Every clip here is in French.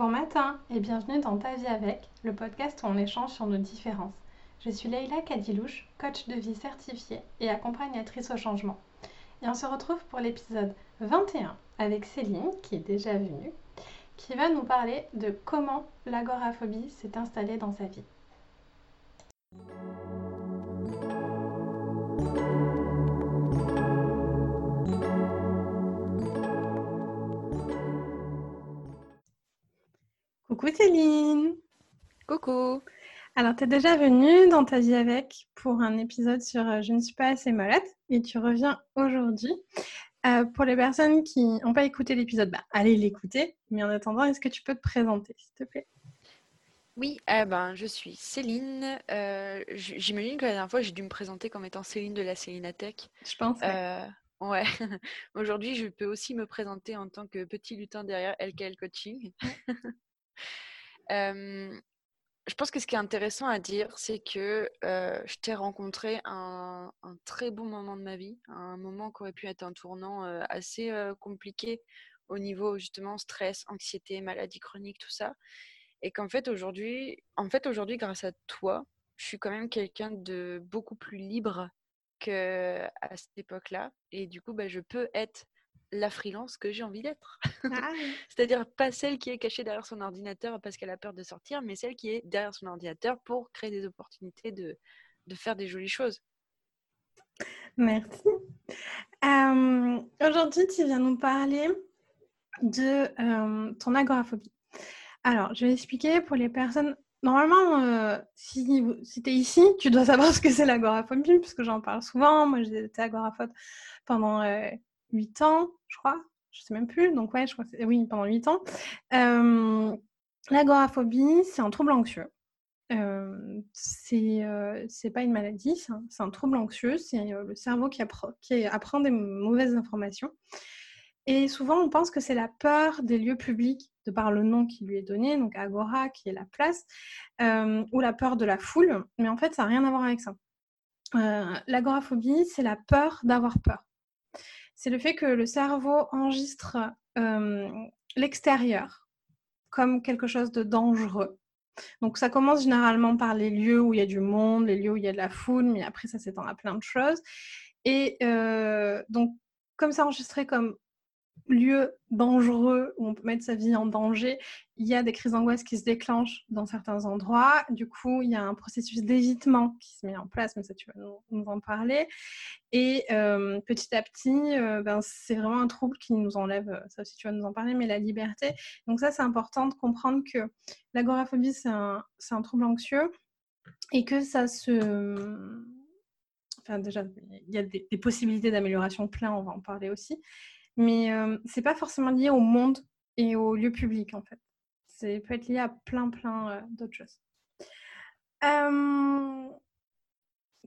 Bon matin et bienvenue dans Ta vie avec, le podcast où on échange sur nos différences. Je suis Leïla Kadilouche, coach de vie certifiée et accompagnatrice au changement. Et on se retrouve pour l'épisode 21 avec Céline, qui est déjà venue, qui va nous parler de comment l'agoraphobie s'est installée dans sa vie. Coucou Céline Coucou Alors, tu es déjà venue dans ta vie avec pour un épisode sur euh, Je ne suis pas assez malade et tu reviens aujourd'hui. Euh, pour les personnes qui n'ont pas écouté l'épisode, bah, allez l'écouter. Mais en attendant, est-ce que tu peux te présenter, s'il te plaît? Oui, eh ben, je suis Céline. Euh, j'imagine que la dernière fois, j'ai dû me présenter comme étant Céline de la Célinatech. Je pense. Ouais. Aujourd'hui, je peux aussi me présenter en tant que petit lutin derrière LKL Coaching. je pense que ce qui est intéressant à dire, c'est que je t'ai rencontré un, très bon moment de ma vie, un moment qui aurait pu être un tournant assez compliqué au niveau justement stress, anxiété, maladie chronique, tout ça. Et qu'en fait aujourd'hui, en fait aujourd'hui, grâce à toi, je suis quand même quelqu'un de beaucoup plus libre qu'à cette époque-là. Et du coup, bah, je peux être la freelance que j'ai envie d'être. Ah C'est-à-dire pas celle qui est cachée derrière son ordinateur parce qu'elle a peur de sortir, mais celle qui est derrière son ordinateur pour créer des opportunités de, de faire des jolies choses. Merci. Euh, aujourd'hui, tu viens nous parler de euh, ton agoraphobie. Alors, je vais expliquer pour les personnes. Normalement, euh, si, si tu es ici, tu dois savoir ce que c'est l'agoraphobie, puisque j'en parle souvent. Moi, j'ai été agoraphobe pendant 8 ans, je crois. Je sais même plus. Donc, ouais, je crois oui, pendant 8 ans. Euh, L'agoraphobie, c'est un trouble anxieux. Euh, c'est euh, pas une maladie, c'est un, trouble anxieux. C'est euh, le cerveau qui, qui apprend des mauvaises informations. Et souvent, on pense que c'est la peur des lieux publics, de par le nom qui lui est donné, donc agora, qui est la place, euh, ou la peur de la foule. Mais en fait, ça n'a rien à voir avec ça. L'agoraphobie, c'est la peur d'avoir peur c'est le fait que le cerveau enregistre l'extérieur comme quelque chose de dangereux. Donc ça commence généralement par les lieux où il y a du monde, les lieux où il y a de la foule, mais après ça s'étend à plein de choses. Et donc comme c'est enregistré comme lieu dangereux où on peut mettre sa vie en danger, il y a des crises d'angoisse qui se déclenchent dans certains endroits. Du coup, il y a un processus d'évitement qui se met en place, mais ça, tu vas nous, en parler. Et euh, petit à petit, euh, ben, c'est vraiment un trouble qui nous enlève, ça aussi, tu vas nous en parler, mais la liberté. Donc ça, c'est important de comprendre que l'agoraphobie, c'est un, un trouble anxieux et que ça se... Enfin, déjà, il y a des, des possibilités d'amélioration plein, on va en parler aussi mais euh, c'est pas forcément lié au monde et au lieu public en fait. C'est peut être lié à plein plein euh, d'autres choses. Euh,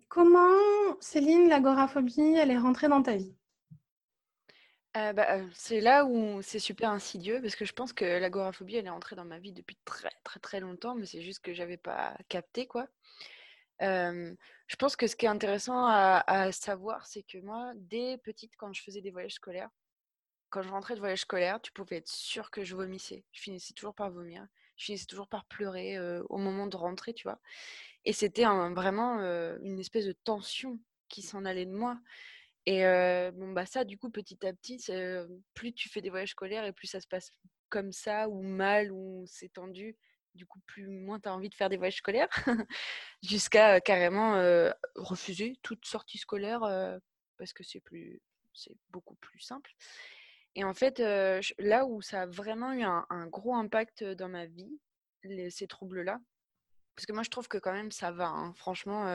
comment Céline l'agoraphobie elle est rentrée dans ta vie? Bah, c'est là où c'est super insidieux parce que je pense que l'agoraphobie elle est entrée dans ma vie depuis très très très longtemps mais c'est juste que j'avais pas capté quoi. je pense que ce qui est intéressant à savoir c'est que moi dès petite quand je faisais des voyages scolaires quand je rentrais de voyage scolaire, tu pouvais être sûr que je vomissais. Je finissais toujours par vomir. Je finissais toujours par pleurer au moment de rentrer, tu vois. Et c'était vraiment une espèce de tension qui s'en allait de moi. Et bon, bah ça, du coup, petit à petit, plus tu fais des voyages scolaires et plus ça se passe comme ça, ou mal, ou c'est tendu, du coup, plus moins tu as envie de faire des voyages scolaires, jusqu'à carrément refuser toute sortie scolaire parce que c'est plus c'est beaucoup plus simple. Et en fait, là où ça a vraiment eu un, gros impact dans ma vie, ces troubles-là, parce que moi je trouve que quand même ça va. Hein. Franchement,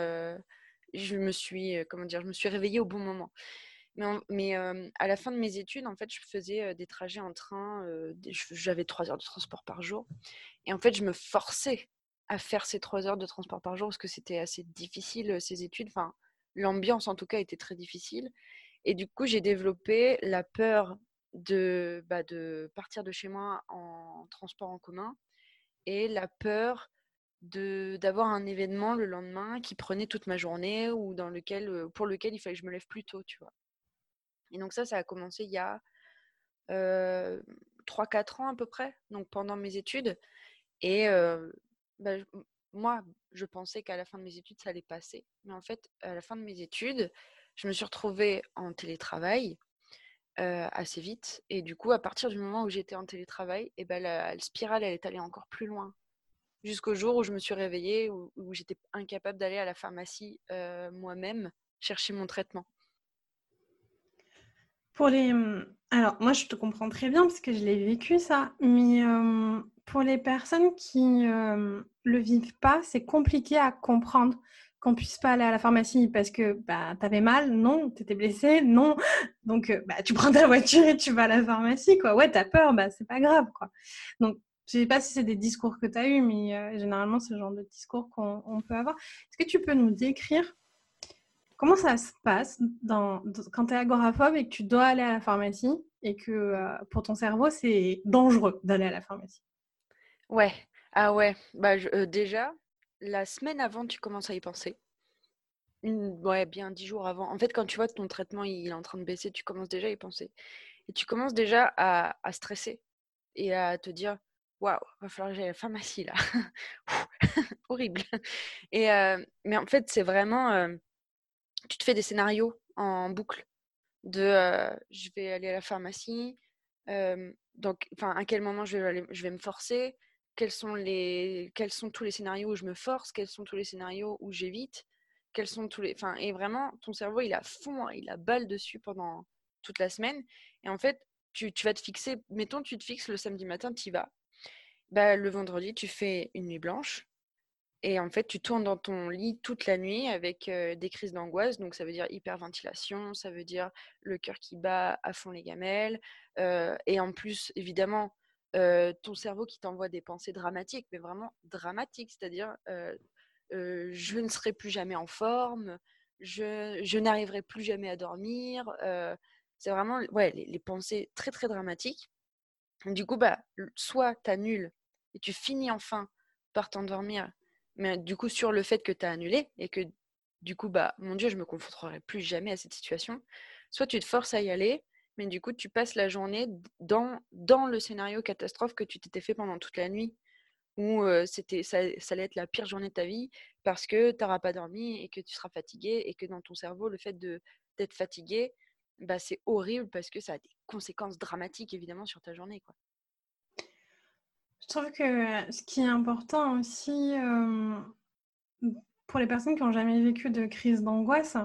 je me suis, comment dire, je me suis réveillée au bon moment. Mais, à la fin de mes études, en fait, je faisais des trajets en train. J'avais trois heures de transport par jour, et en fait, je me forçais à faire ces trois heures de transport par jour parce que c'était assez difficile ces études. Enfin, l'ambiance en tout cas était très difficile. Et du coup, j'ai développé la peur de, bah, de partir de chez moi en transport en commun et la peur d'avoir un événement le lendemain qui prenait toute ma journée ou dans lequel, pour lequel il fallait que je me lève plus tôt, tu vois? Et donc ça, ça a commencé il y a 3-4 ans à peu près, donc pendant mes études. Et bah, moi, je pensais qu'à la fin de mes études, ça allait passer. Mais en fait, à la fin de mes études, je me suis retrouvée en télétravail assez vite. Et du coup, à partir du moment où j'étais en télétravail, et eh ben, la, spirale, elle est allée encore plus loin. Jusqu'au jour où je me suis réveillée, où, j'étais incapable d'aller à la pharmacie moi-même chercher mon traitement. Pour les... Mmh, alors, moi, je te comprends très bien parce que je l'ai vécu, ça. Mais pour les personnes qui ne le vivent pas, c'est compliqué à comprendre qu'on puisse pas aller à la pharmacie parce que bah, tu avais mal, non, tu étais blessé, non. Donc, bah, tu prends ta voiture et tu vas à la pharmacie, quoi. Ouais, tu as peur, bah, c'est pas grave, quoi. Donc, je sais pas si c'est des discours que tu as eus, mais généralement, c'est le genre de discours qu'on peut avoir. Est-ce que tu peux nous décrire comment ça se passe dans, quand tu es agoraphobe et que tu dois aller à la pharmacie et que pour ton cerveau, c'est dangereux d'aller à la pharmacie? Ouais, ah ouais, bah, déjà, la semaine avant, tu commences à y penser? ouais, bien dix jours avant. En fait, quand tu vois que ton traitement il est en train de baisser, tu commences déjà à y penser. Et tu commences déjà à, stresser et à te dire Waouh, va falloir que j'aille à la pharmacie là. Horrible. Et, mais en fait, c'est vraiment. tu te fais des scénarios en boucle de je vais aller à la pharmacie. donc, à quel moment je vais, je vais me forcer quels sont, les, quels sont tous les scénarios où je me force, quels sont tous les scénarios où j'évite, quels sont tous les. Enfin, et vraiment, ton cerveau, il a fond, hein, il a balle dessus pendant toute la semaine. Et en fait, tu, tu vas te fixer, mettons, tu te fixes le samedi matin, tu y vas. Bah, le vendredi, tu fais une nuit blanche. Et en fait, tu tournes dans ton lit toute la nuit avec des crises d'angoisse. Donc, ça veut dire hyperventilation, ça veut dire le cœur qui bat à fond les gamelles. et en plus, évidemment, ton cerveau qui t'envoie des pensées dramatiques, mais vraiment dramatiques, c'est-à-dire je ne serai plus jamais en forme, je, je n'arriverai plus jamais à dormir. c'est vraiment ouais, les, pensées très très dramatiques. Du coup, bah, soit tu annules et tu finis enfin par t'endormir, mais du coup sur le fait que tu as annulé et que du coup, bah, mon Dieu, je me confronterai plus jamais à cette situation. Soit tu te forces à y aller, mais du coup, tu passes la journée dans, dans le scénario catastrophe que tu t'étais fait pendant toute la nuit, où c'était, ça, allait être la pire journée de ta vie parce que tu n'auras pas dormi et que tu seras fatigué et que dans ton cerveau, le fait de, d'être fatigué, bah, c'est horrible parce que ça a des conséquences dramatiques évidemment sur ta journée. Quoi. Je trouve que ce qui est important aussi pour les personnes qui n'ont jamais vécu de crise d'angoisse,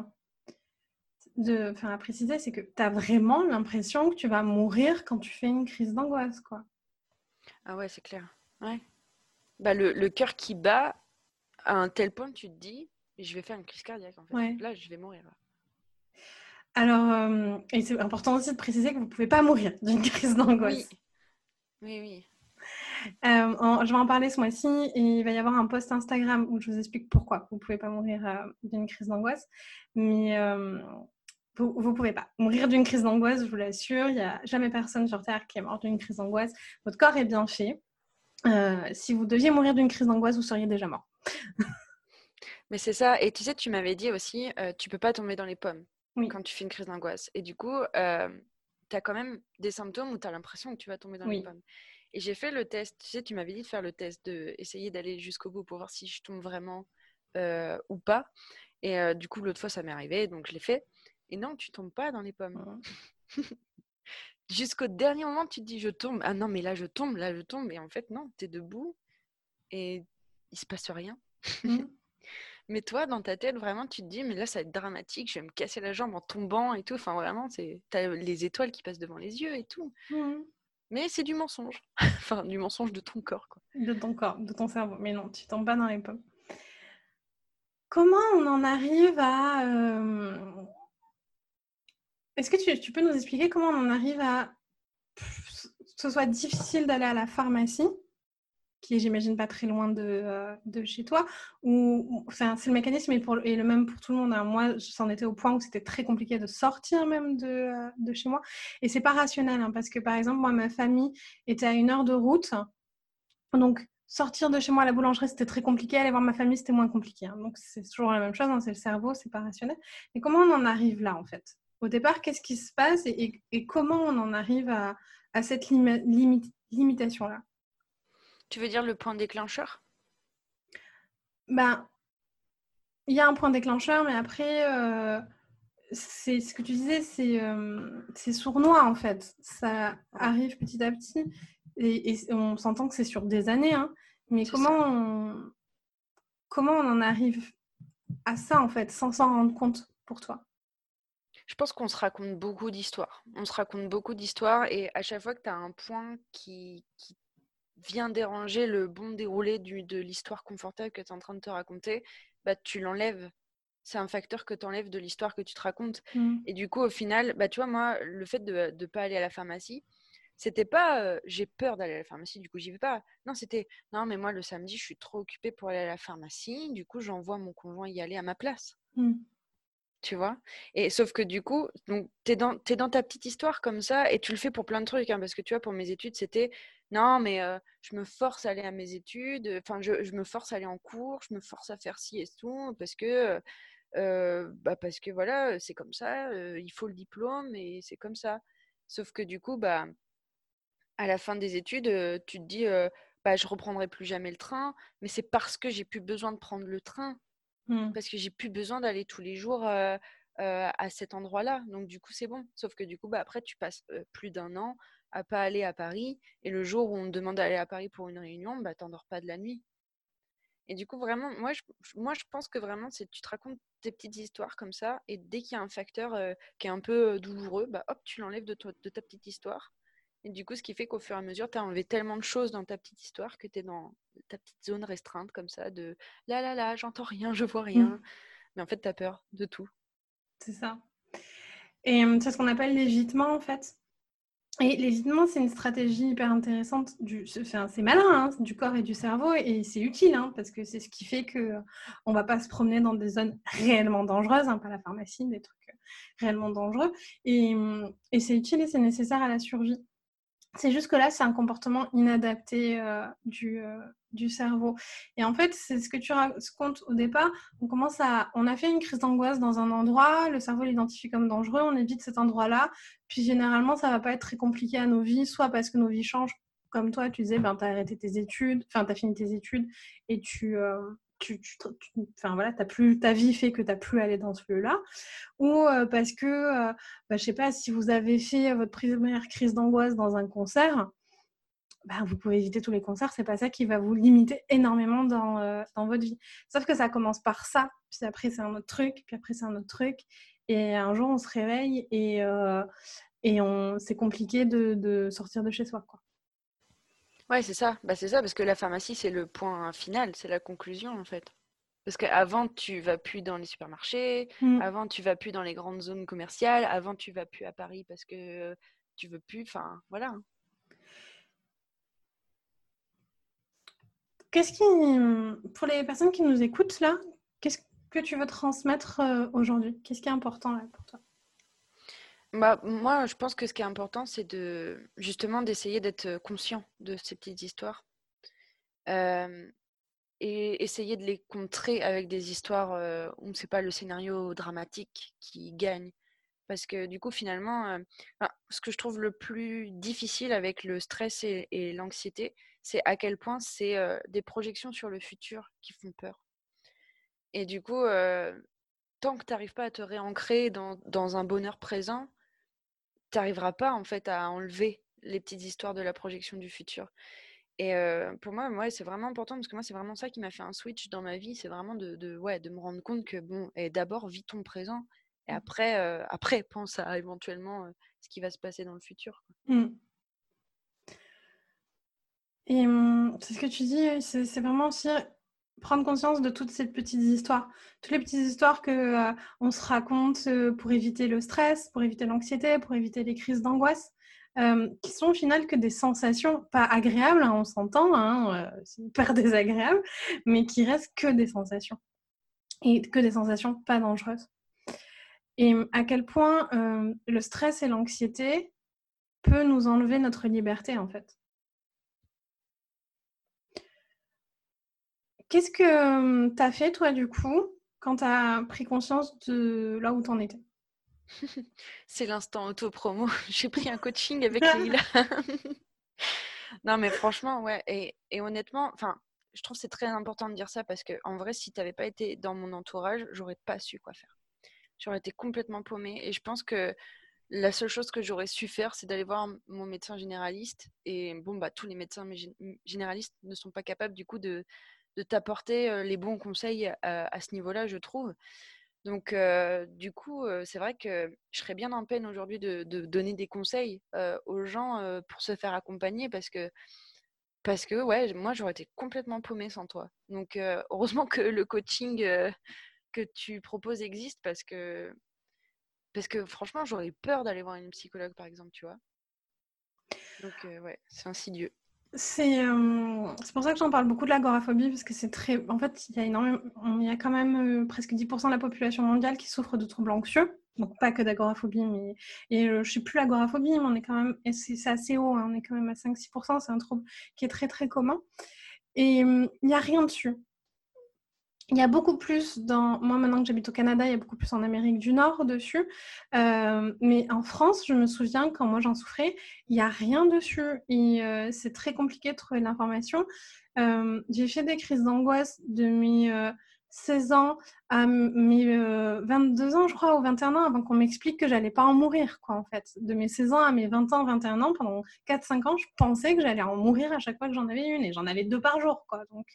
de faire à préciser, c'est que tu as vraiment l'impression que tu vas mourir quand tu fais une crise d'angoisse, quoi. Ah ouais, c'est clair. Ouais. Bah, le, le cœur qui bat à un tel point que tu te dis, je vais faire une crise cardiaque, en fait. Là, je vais mourir. Alors, euh, et c'est important aussi de préciser que vous ne pouvez pas mourir d'une crise d'angoisse. Oui, oui. oui. Euh, je vais en parler ce mois-ci et il va y avoir un post Instagram où je vous explique pourquoi vous ne pouvez pas mourir euh, d'une crise d'angoisse. Mais vous ne pouvez pas mourir d'une crise d'angoisse, je vous l'assure. Il n'y a jamais personne sur Terre qui est mort d'une crise d'angoisse. Votre corps est bien fait. Euh, si vous deviez mourir d'une crise d'angoisse, vous seriez déjà mort. Mais c'est ça. Et tu sais, tu m'avais dit aussi, euh, tu peux pas tomber dans les pommes quand tu fais une crise d'angoisse. Et du coup, euh, tu as quand même des symptômes où tu as l'impression que tu vas tomber dans les pommes. Et j'ai fait le test. Tu sais, tu m'avais dit de faire le test, d'essayer d'aller jusqu'au bout pour voir si je tombe vraiment euh, ou pas. Et du coup, l'autre fois, ça m'est arrivé, donc je l'ai fait. Et non, tu tombes pas dans les pommes. Jusqu'au dernier moment, tu te dis je tombe. Ah non, mais là je tombe, là je tombe. Et en fait, non, tu es debout et il se passe rien. Mmh. mais toi, dans ta tête, vraiment, tu te dis mais là ça va être dramatique, je vais me casser la jambe en tombant et tout. Enfin, vraiment, tu as les étoiles qui passent devant les yeux et tout. Mmh. Mais c'est du mensonge. enfin, du mensonge de ton corps. Quoi. De ton corps, de ton cerveau. Mais non, tu tombes pas dans les pommes. Comment on en arrive à. Euh, est-ce que tu, peux nous expliquer comment on en arrive à ce soit difficile d'aller à la pharmacie, qui est, j'imagine, pas très loin de, euh, chez toi, ou c'est le mécanisme et, le même pour tout le monde. Hein. Moi, j'en étais au point où c'était très compliqué de sortir même de, euh, chez moi. Et c'est pas rationnel, hein, parce que par exemple, moi, ma famille était à une heure de route. Donc, sortir de chez moi à la boulangerie, c'était très compliqué. Aller voir ma famille, c'était moins compliqué. Hein. Donc, c'est toujours la même chose. c'est le cerveau, c'est pas rationnel. Et comment on en arrive là, en fait? Au départ, qu'est-ce qui se passe et, comment on en arrive à, à cette limitation-là? Tu veux dire le point déclencheur? Ben, il y a un point déclencheur, mais après, euh, c'est ce que tu disais, c'est euh, sournois en fait. Ça arrive petit à petit et, on s'entend que c'est sur des années. Hein. mais comment on, comment on en arrive à ça en fait, sans s'en rendre compte pour toi? Je pense qu'on se raconte beaucoup d'histoires. On se raconte beaucoup d'histoires et à chaque fois que tu as un point qui, qui, vient déranger le bon déroulé du, de l'histoire confortable que tu es en train de te raconter, bah, tu l'enlèves. C'est un facteur que tu enlèves de l'histoire que tu te racontes. Mmh. Et du coup, au final, bah, tu vois, moi, le fait de ne pas aller à la pharmacie, c'était pas j'ai peur d'aller à la pharmacie, du coup j'y vais pas. Non, c'était non, mais moi le samedi je suis trop occupée pour aller à la pharmacie, du coup j'envoie mon conjoint y aller à ma place. Mmh. Tu vois? Et sauf que du coup, tu es dans, ta petite histoire comme ça et tu le fais pour plein de trucs. Hein, parce que tu vois, pour mes études, c'était non, mais je me force à aller à mes études, enfin je, je, me force à aller en cours, je me force à faire ci et tout, parce que. bah parce que voilà, c'est comme ça, il faut le diplôme et c'est comme ça. Sauf que du coup, bah, à la fin des études, tu te dis, bah, je reprendrai plus jamais le train, mais c'est parce que j'ai plus besoin de prendre le train, mmh. parce que j'ai plus besoin d'aller tous les jours à cet endroit-là. Donc du coup, c'est bon. Sauf que du coup, bah, après, tu passes plus d'un an à pas aller à Paris, et le jour où on te demande d'aller à Paris pour une réunion, bah, t'endors pas de la nuit. Et du coup, vraiment, moi, je, pense que vraiment, c'est tu te racontes tes petites histoires comme ça, et dès qu'il y a un facteur qui est un peu douloureux, bah, hop, tu l'enlèves de ta petite histoire et du coup, ce qui fait qu'au fur et à mesure, tu as enlevé tellement de choses dans ta petite histoire que tu es dans ta petite zone restreinte comme ça, de là, là, là, j'entends rien, je vois rien. Mmh. Mais en fait, tu as peur de tout. C'est ça. Et euh, c'est ce qu'on appelle l'évitement, en fait. Et l'évitement, c'est une stratégie hyper intéressante. Du, c'est malin, hein, du corps et du cerveau, et c'est utile, hein, parce que c'est ce qui fait qu'on euh, ne va pas se promener dans des zones réellement dangereuses, hein, pas la pharmacie, des trucs euh, réellement dangereux. Et, et c'est utile et c'est nécessaire à la survie. C'est juste que là, c'est un comportement inadapté euh, du, euh, du, cerveau. Et en fait, c'est ce que tu racontes au départ. On commence à, on a fait une crise d'angoisse dans un endroit, le cerveau l'identifie comme dangereux, on évite cet endroit-là. Puis généralement, ça va pas être très compliqué à nos vies, soit parce que nos vies changent, comme toi, tu disais, ben, tu as arrêté tes études, enfin, tu fini tes études et tu, euh, enfin, voilà, as plus, ta vie fait que tu n'as plus à aller dans ce lieu-là, ou euh, parce que, euh, bah, je sais pas, si vous avez fait votre première crise d'angoisse dans un concert, bah, vous pouvez éviter tous les concerts, c'est pas ça qui va vous limiter énormément dans, euh, dans votre vie. Sauf que ça commence par ça, puis après c'est un autre truc, puis après c'est un autre truc, et un jour on se réveille et, et on, c'est compliqué de, de sortir de chez soi. Quoi. Ouais, c'est ça. Bah, c'est ça, parce que la pharmacie, c'est le point final, c'est la conclusion, en fait. Parce qu'avant, tu vas plus dans les supermarchés, mmh. avant, tu vas plus dans les grandes zones commerciales, avant, tu vas plus à Paris parce que tu veux plus. Enfin, voilà. Qu'est-ce qui, pour les personnes qui nous écoutent là, qu'est-ce que tu veux transmettre euh, aujourd'hui? Qu'est-ce qui est important là pour toi? Bah, moi, je pense que ce qui est important, c'est de justement d'essayer d'être conscient de ces petites histoires et essayer de les contrer avec des histoires où c'est pas le scénario dramatique qui gagne. Parce que du coup, finalement, ce que je trouve le plus difficile avec le stress et, l'anxiété, c'est à quel point c'est des projections sur le futur qui font peur. Et du coup, tant que tu n'arrives pas à te réancrer dans, dans un bonheur présent, tu n'arriveras pas en fait à enlever les petites histoires de la projection du futur. Et pour moi, ouais, c'est vraiment important parce que moi, c'est vraiment ça qui m'a fait un switch dans ma vie. C'est vraiment de, de, ouais, de me rendre compte que, bon, et d'abord, vis ton présent et mmh. après, après pense à éventuellement ce qui va se passer dans le futur. Mmh. Et mmh, c'est ce que tu dis, c'est vraiment aussi prendre conscience de toutes ces petites histoires, toutes les petites histoires que euh, on se raconte euh, pour éviter le stress, pour éviter l'anxiété, pour éviter les crises d'angoisse, euh, qui sont au final que des sensations pas agréables, hein, on s'entend, hein, c'est hyper désagréable, mais qui restent que des sensations et que des sensations pas dangereuses. Et à quel point le stress et l'anxiété peut nous enlever notre liberté en fait. Qu'est-ce que tu as fait, toi, du coup, quand tu as pris conscience de là où tu en étais? C'est l'instant auto-promo. J'ai pris un coaching avec Lila. non, mais franchement, ouais. Et, honnêtement, enfin, je trouve c'est très important de dire ça parce que en vrai, si tu n'avais pas été dans mon entourage, j'aurais pas su quoi faire. J'aurais été complètement paumée. Et je pense que la seule chose que j'aurais su faire, c'est d'aller voir mon médecin généraliste. Et bon, bah, tous les médecins généralistes ne sont pas capables du coup de, de t'apporter les bons conseils à, ce niveau-là, je trouve. Donc, du coup, c'est vrai que je serais bien en peine aujourd'hui de, donner des conseils aux gens pour se faire accompagner parce que, parce que ouais, moi, j'aurais été complètement paumée sans toi. Donc, heureusement que le coaching que tu proposes existe parce que, parce que franchement, j'aurais peur d'aller voir une psychologue, par exemple, tu vois. Donc, ouais, c'est insidieux. Euh, c'est pour ça que j'en parle beaucoup de l'agoraphobie, parce que c'est très. En fait, il y a, y a quand même euh, presque 10% de la population mondiale qui souffre de troubles anxieux. Donc, pas que d'agoraphobie, mais. Et euh, je ne sais plus l'agoraphobie, mais on est quand même. C'est assez haut, hein, on est quand même à 5-6%. C'est un trouble qui est très, très commun. Et il n'y a rien dessus il y a beaucoup plus dans. Moi, maintenant que j'habite au Canada, il y a beaucoup plus en Amérique du Nord dessus. Euh, mais en France, je me souviens quand moi j'en souffrais, il n'y a rien dessus. Et euh, c'est très compliqué de trouver l'information. Euh, j'ai fait des crises d'angoisse de mes 16 ans à mes 22 ans, je crois, ou 21 ans, avant qu'on m'explique que j'allais pas en mourir, quoi, en fait. De mes 16 ans à mes 20 ans, 21 ans, pendant 4-5 ans, je pensais que j'allais en mourir à chaque fois que j'en avais une. Et j'en avais deux par jour, quoi. Donc.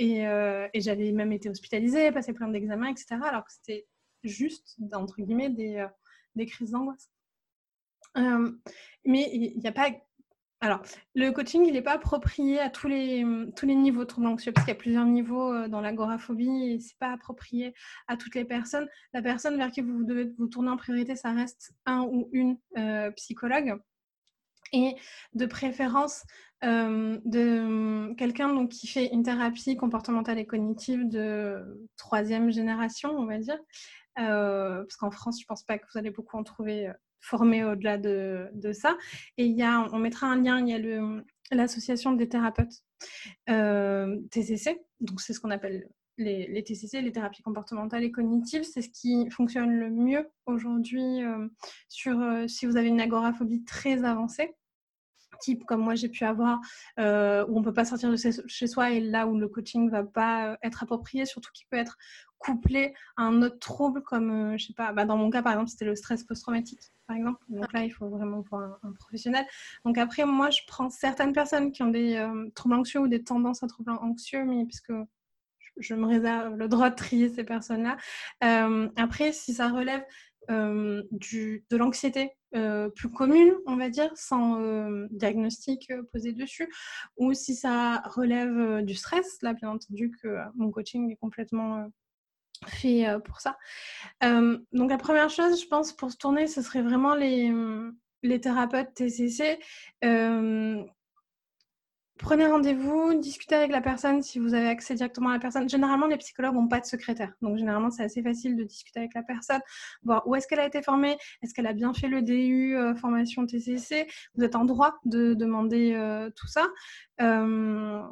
Euh, et, j'avais même été hospitalisée, passé plein d'examens, etc. Alors que c'était juste, entre guillemets, des, euh, crises d'angoisse. Euh, mais il n'y a pas. Alors, le coaching, il n'est pas approprié à tous les, tous les niveaux de troubles anxieux, parce qu'il y a plusieurs niveaux dans l'agoraphobie et ce n'est pas approprié à toutes les personnes. La personne vers qui vous devez vous tourner en priorité, ça reste un ou une psychologue et de préférence euh, de quelqu'un qui fait une thérapie comportementale et cognitive de troisième génération, on va dire. Euh, parce qu'en France, je ne pense pas que vous allez beaucoup en trouver euh, formés au-delà de, de, ça. Et il y a, on mettra un lien, il y a l'association des thérapeutes TCC, donc c'est ce qu'on appelle les, les, TCC, les thérapies comportementales et cognitives, c'est ce qui fonctionne le mieux aujourd'hui sur si vous avez une agoraphobie très avancée type comme moi j'ai pu avoir, euh, où on ne peut pas sortir de chez soi et là où le coaching va pas euh, être approprié, surtout qu'il peut être couplé à un autre trouble comme, euh, je sais pas, bah dans mon cas par exemple c'était le stress post-traumatique par exemple. Donc là il faut vraiment voir un, professionnel. Donc après moi je prends certaines personnes qui ont des troubles anxieux ou des tendances à troubles anxieux, mais puisque je me réserve le droit de trier ces personnes-là. après si ça relève du, de l'anxiété euh, plus commune, on va dire, sans euh, diagnostic euh, posé dessus, ou si ça relève du stress, là bien entendu que mon coaching est complètement fait pour ça. donc la première chose, je pense, pour se tourner, ce serait vraiment les, les thérapeutes TCC Prenez rendez-vous, discutez avec la personne si vous avez accès directement à la personne. Généralement, les psychologues n'ont pas de secrétaire. Donc, généralement, c'est assez facile de discuter avec la personne, voir où est-ce qu'elle a été formée, est-ce qu'elle a bien fait le DU, euh, formation TCC. Vous êtes en droit de demander euh, tout ça. Euh,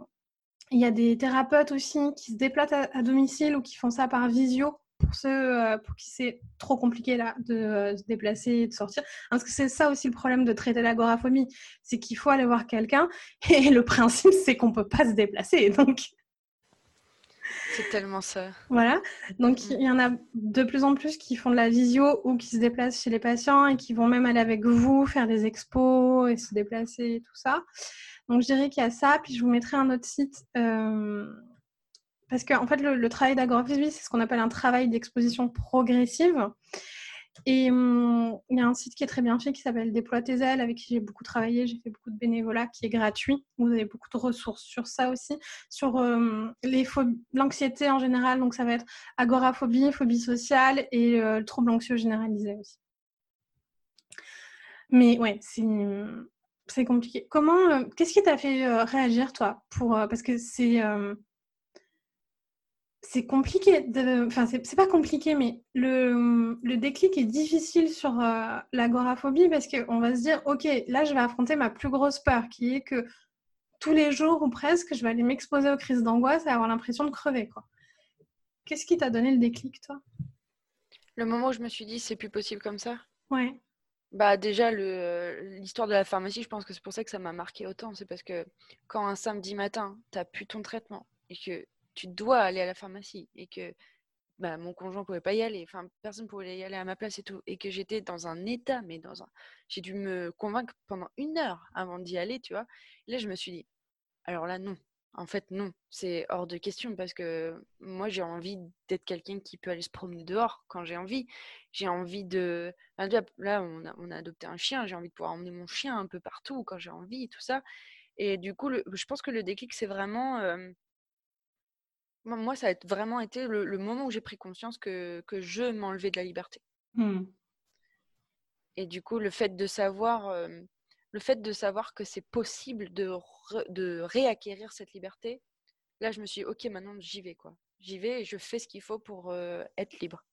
il y a des thérapeutes aussi qui se déplacent à, domicile ou qui font ça par visio pour ceux euh, pour qui c'est trop compliqué là de euh, se déplacer et de sortir. Parce que c'est ça aussi le problème de traiter l'agoraphobie, c'est qu'il faut aller voir quelqu'un et le principe c'est qu'on peut pas se déplacer. Donc c'est tellement ça. Voilà. Donc mm. il y en a de plus en plus qui font de la visio ou qui se déplacent chez les patients et qui vont même aller avec vous faire des expos et se déplacer et tout ça. Donc je dirais qu'il y a ça. Puis je vous mettrai un autre site. Euh, parce qu'en en fait, le, travail d'agoraphobie, c'est ce qu'on appelle un travail d'exposition progressive. Et hum, il y a un site qui est très bien fait qui s'appelle Déploie tes ailes, avec qui j'ai beaucoup travaillé. J'ai fait beaucoup de bénévolat qui est gratuit. Vous avez beaucoup de ressources sur ça aussi, sur hum, l'anxiété en général. Donc, ça va être agoraphobie, phobie sociale et euh, le trouble anxieux généralisé aussi. Mais ouais, c'est compliqué. Comment, euh, qu'est-ce qui t'a fait euh, réagir toi pour, Parce que c'est c'est compliqué. De... Enfin, c'est pas compliqué, mais le, le, déclic est difficile sur euh, l'agoraphobie parce qu'on va se dire, OK, là, je vais affronter ma plus grosse peur qui est que tous les jours ou presque, je vais aller m'exposer aux crises d'angoisse et avoir l'impression de crever. Qu'est-ce qui t'a donné le déclic, toi? Le moment où je me suis dit, c'est plus possible comme ça? Ouais. Bah déjà, l'histoire de la pharmacie, je pense que c'est pour ça que ça m'a marqué autant. C'est parce que quand un samedi matin, tu n'as plus ton traitement et que tu dois aller à la pharmacie et que bah, mon conjoint pouvait pas y aller, enfin personne pouvait y aller à ma place et tout, et que j'étais dans un état, mais dans un, j'ai dû me convaincre pendant une heure avant d'y aller, tu vois. là, je me suis dit, alors là, non, en fait, non, c'est hors de question parce que moi, j'ai envie d'être quelqu'un qui peut aller se promener dehors quand j'ai envie. J'ai envie de. Là, on a, on a adopté un chien, j'ai envie de pouvoir emmener mon chien un peu partout quand j'ai envie, tout ça. Et du coup, je pense que le déclic, c'est vraiment. Moi, ça a vraiment été le, moment où j'ai pris conscience que, que je m'enlevais de la liberté. Mmh. Et du coup, le fait de savoir le fait de savoir que c'est possible de, de réacquérir cette liberté, là, je me suis dit, ok, maintenant, j'y vais, quoi. J'y vais et je fais ce qu'il faut pour euh, être libre.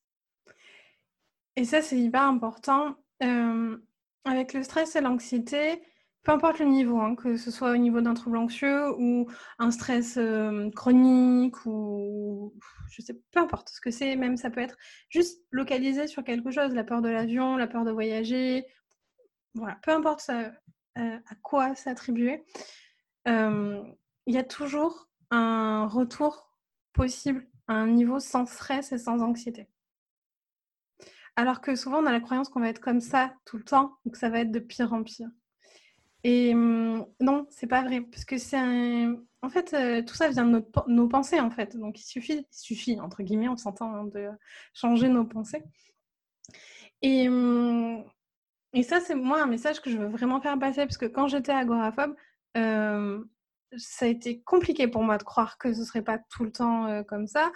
Et ça, c'est hyper important. Euh, avec le stress et l'anxiété, peu importe le niveau, hein, que ce soit au niveau d'un trouble anxieux ou un stress euh, chronique ou je sais, peu importe ce que c'est, même ça peut être juste localisé sur quelque chose, la peur de l'avion, la peur de voyager, voilà, peu importe euh, à quoi s'attribuer, euh, il y a toujours un retour possible à un niveau sans stress et sans anxiété. Alors que souvent, on a la croyance qu'on va être comme ça tout le temps ou que ça va être de pire en pire. Et hum, non, c'est pas vrai, parce que c'est En fait, euh, tout ça vient de nos pensées, en fait. Donc, il suffit, suffit entre guillemets, on s'entend, hein, de changer nos pensées. Et, hum, et ça, c'est moi un message que je veux vraiment faire passer, parce que quand j'étais agoraphobe, euh, ça a été compliqué pour moi de croire que ce serait pas tout le temps euh, comme ça.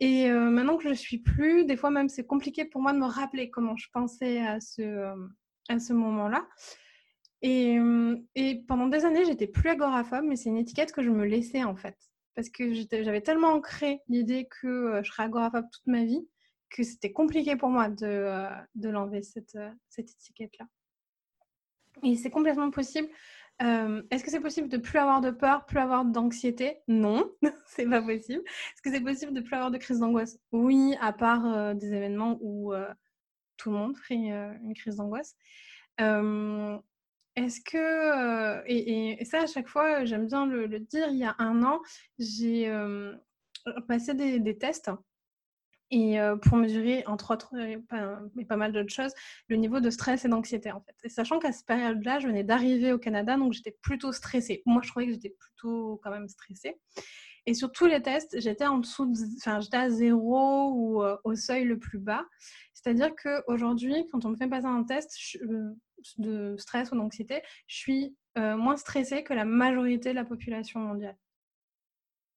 Et maintenant que je ne suis plus, des fois même c'est compliqué pour moi de me rappeler comment je pensais à ce, à ce moment-là. Et, et, pendant des années, j'étais plus agoraphobe, mais c'est une étiquette que je me laissais en fait. Parce que j'avais tellement ancré l'idée que je serais agoraphobe toute ma vie que c'était compliqué pour moi de, euh, de l'enlever, cette, euh, cette étiquette-là. Et c'est complètement possible. Euh, est-ce que c'est possible de plus avoir de peur, plus avoir d'anxiété? Non, c'est pas possible. Est-ce que c'est possible de plus avoir de crise d'angoisse? Oui, à part des événements où tout le monde ferait une crise d'angoisse. Est-ce que, et, et, ça à chaque fois, j'aime bien le, dire, il y a un an, j'ai passé des, tests et pour mesurer, entre autres, mais pas mal d'autres choses, le niveau de stress et d'anxiété en fait. Et sachant qu'à cette période-là, je venais d'arriver au Canada, donc j'étais plutôt stressée. Moi, je croyais que j'étais plutôt quand même stressée. Et sur tous les tests, j'étais en dessous, enfin, j'étais à zéro ou au seuil le plus bas. C'est-à-dire qu'aujourd'hui, quand on me fait passer un test de stress ou d'anxiété, je suis moins stressée que la majorité de la population mondiale.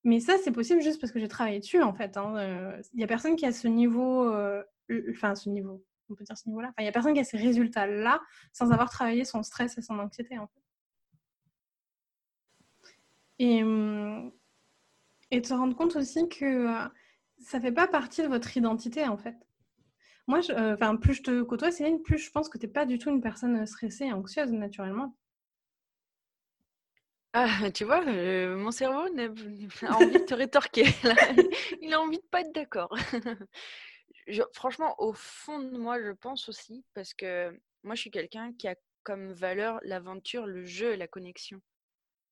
Mais ça, c'est possible juste parce que j'ai travaillé dessus, en fait. Hein, euh, il n'y a personne qui a ce niveau, euh, enfin, ce niveau, on peut dire ce niveau-là. Il n'y a personne qui a ces résultats-là sans avoir travaillé son stress et son anxiété, en fait. Et, hum, et de se rendre compte aussi que euh, ça ne fait pas partie de votre identité, en fait. Moi, enfin, plus je te côtoie, Céline, plus je pense que tu n'es pas du tout une personne stressée et anxieuse, naturellement. Ah, tu vois, euh, mon cerveau a envie de te rétorquer. Il a envie de pas être d'accord. franchement, au fond de moi, je pense aussi, parce que moi, je suis quelqu'un qui a comme valeur l'aventure, le jeu et la connexion.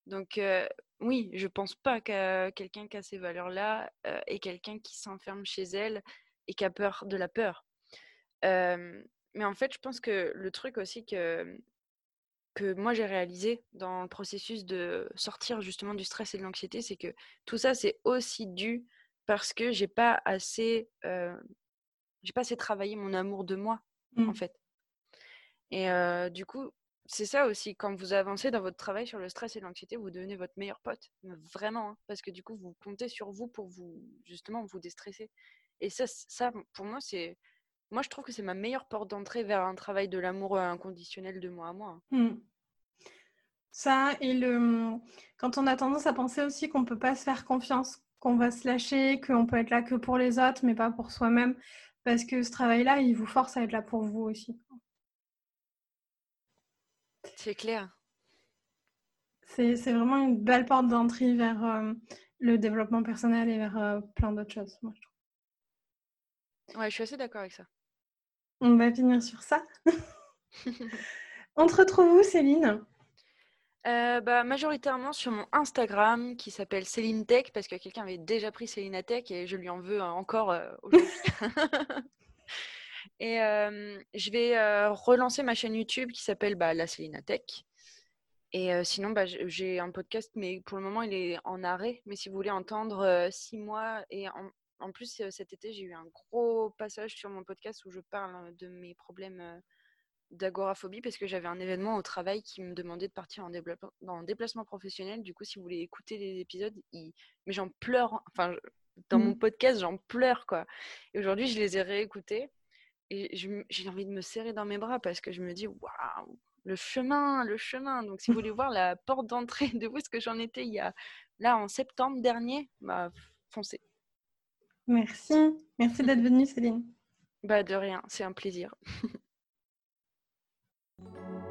Donc, euh, oui, je pense pas que quelqu'un qui a ces valeurs-là euh, est quelqu'un qui s'enferme chez elle et qui a peur de la peur. mais en fait, je pense que le truc aussi que que moi j'ai réalisé dans le processus de sortir justement du stress et de l'anxiété, c'est que tout ça c'est aussi dû parce que j'ai pas assez, j'ai pas assez travaillé mon amour de moi en mmh. fait. Et du coup, c'est ça aussi, quand vous avancez dans votre travail sur le stress et l'anxiété, vous devenez votre meilleur pote, vraiment, hein, parce que du coup vous comptez sur vous pour vous justement vous déstresser. Et ça, ça pour moi c'est moi, je trouve que c'est ma meilleure porte d'entrée vers un travail de l'amour inconditionnel de moi à moi. Mmh. Ça, et le... quand on a tendance à penser aussi qu'on ne peut pas se faire confiance, qu'on va se lâcher, qu'on peut être là que pour les autres, mais pas pour soi-même, parce que ce travail-là, il vous force à être là pour vous aussi. C'est clair. C'est vraiment une belle porte d'entrée vers euh, le développement personnel et vers euh, plein d'autres choses, moi, je trouve. Ouais, je suis assez d'accord avec ça. On va finir sur ça. On te retrouve où, Céline? Euh, bah, majoritairement sur mon Instagram qui s'appelle Céline Tech parce que quelqu'un avait déjà pris Céline Tech et je lui en veux encore aujourd'hui. et je vais relancer ma chaîne YouTube qui s'appelle bah, La Céline Tech. Et sinon, bah, j'ai un podcast, mais pour le moment, il est en arrêt. Mais si vous voulez entendre six mois, et en, plus, cet été, j'ai eu un gros passage sur mon podcast où je parle de mes problèmes d'agoraphobie parce que j'avais un événement au travail qui me demandait de partir en, déplacement professionnel. Du coup, si vous voulez écouter les épisodes, mais j'en pleure. Enfin, dans mon mmh. podcast, j'en pleure, quoi. Et aujourd'hui, je les ai réécoutés et j'ai envie de me serrer dans mes bras parce que je me dis, waouh, le chemin, le chemin. Donc, si vous voulez voir la porte d'entrée de où est-ce que j'en étais il y a, là, en septembre dernier, bah, foncez. Merci. Merci d'être venue, Céline. Bah, de rien, c'est un plaisir.